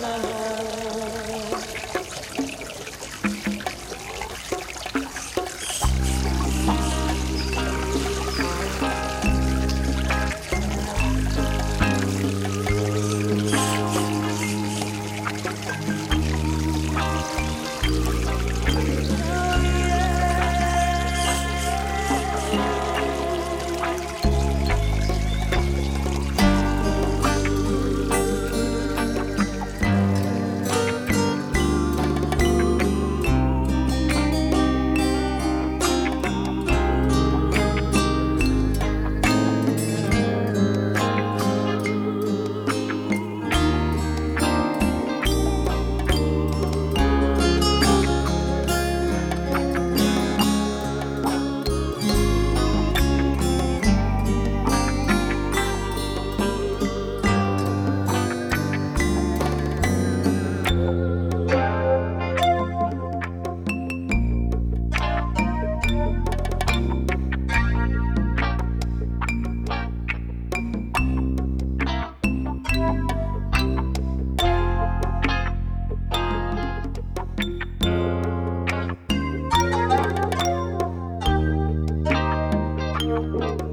na na Thank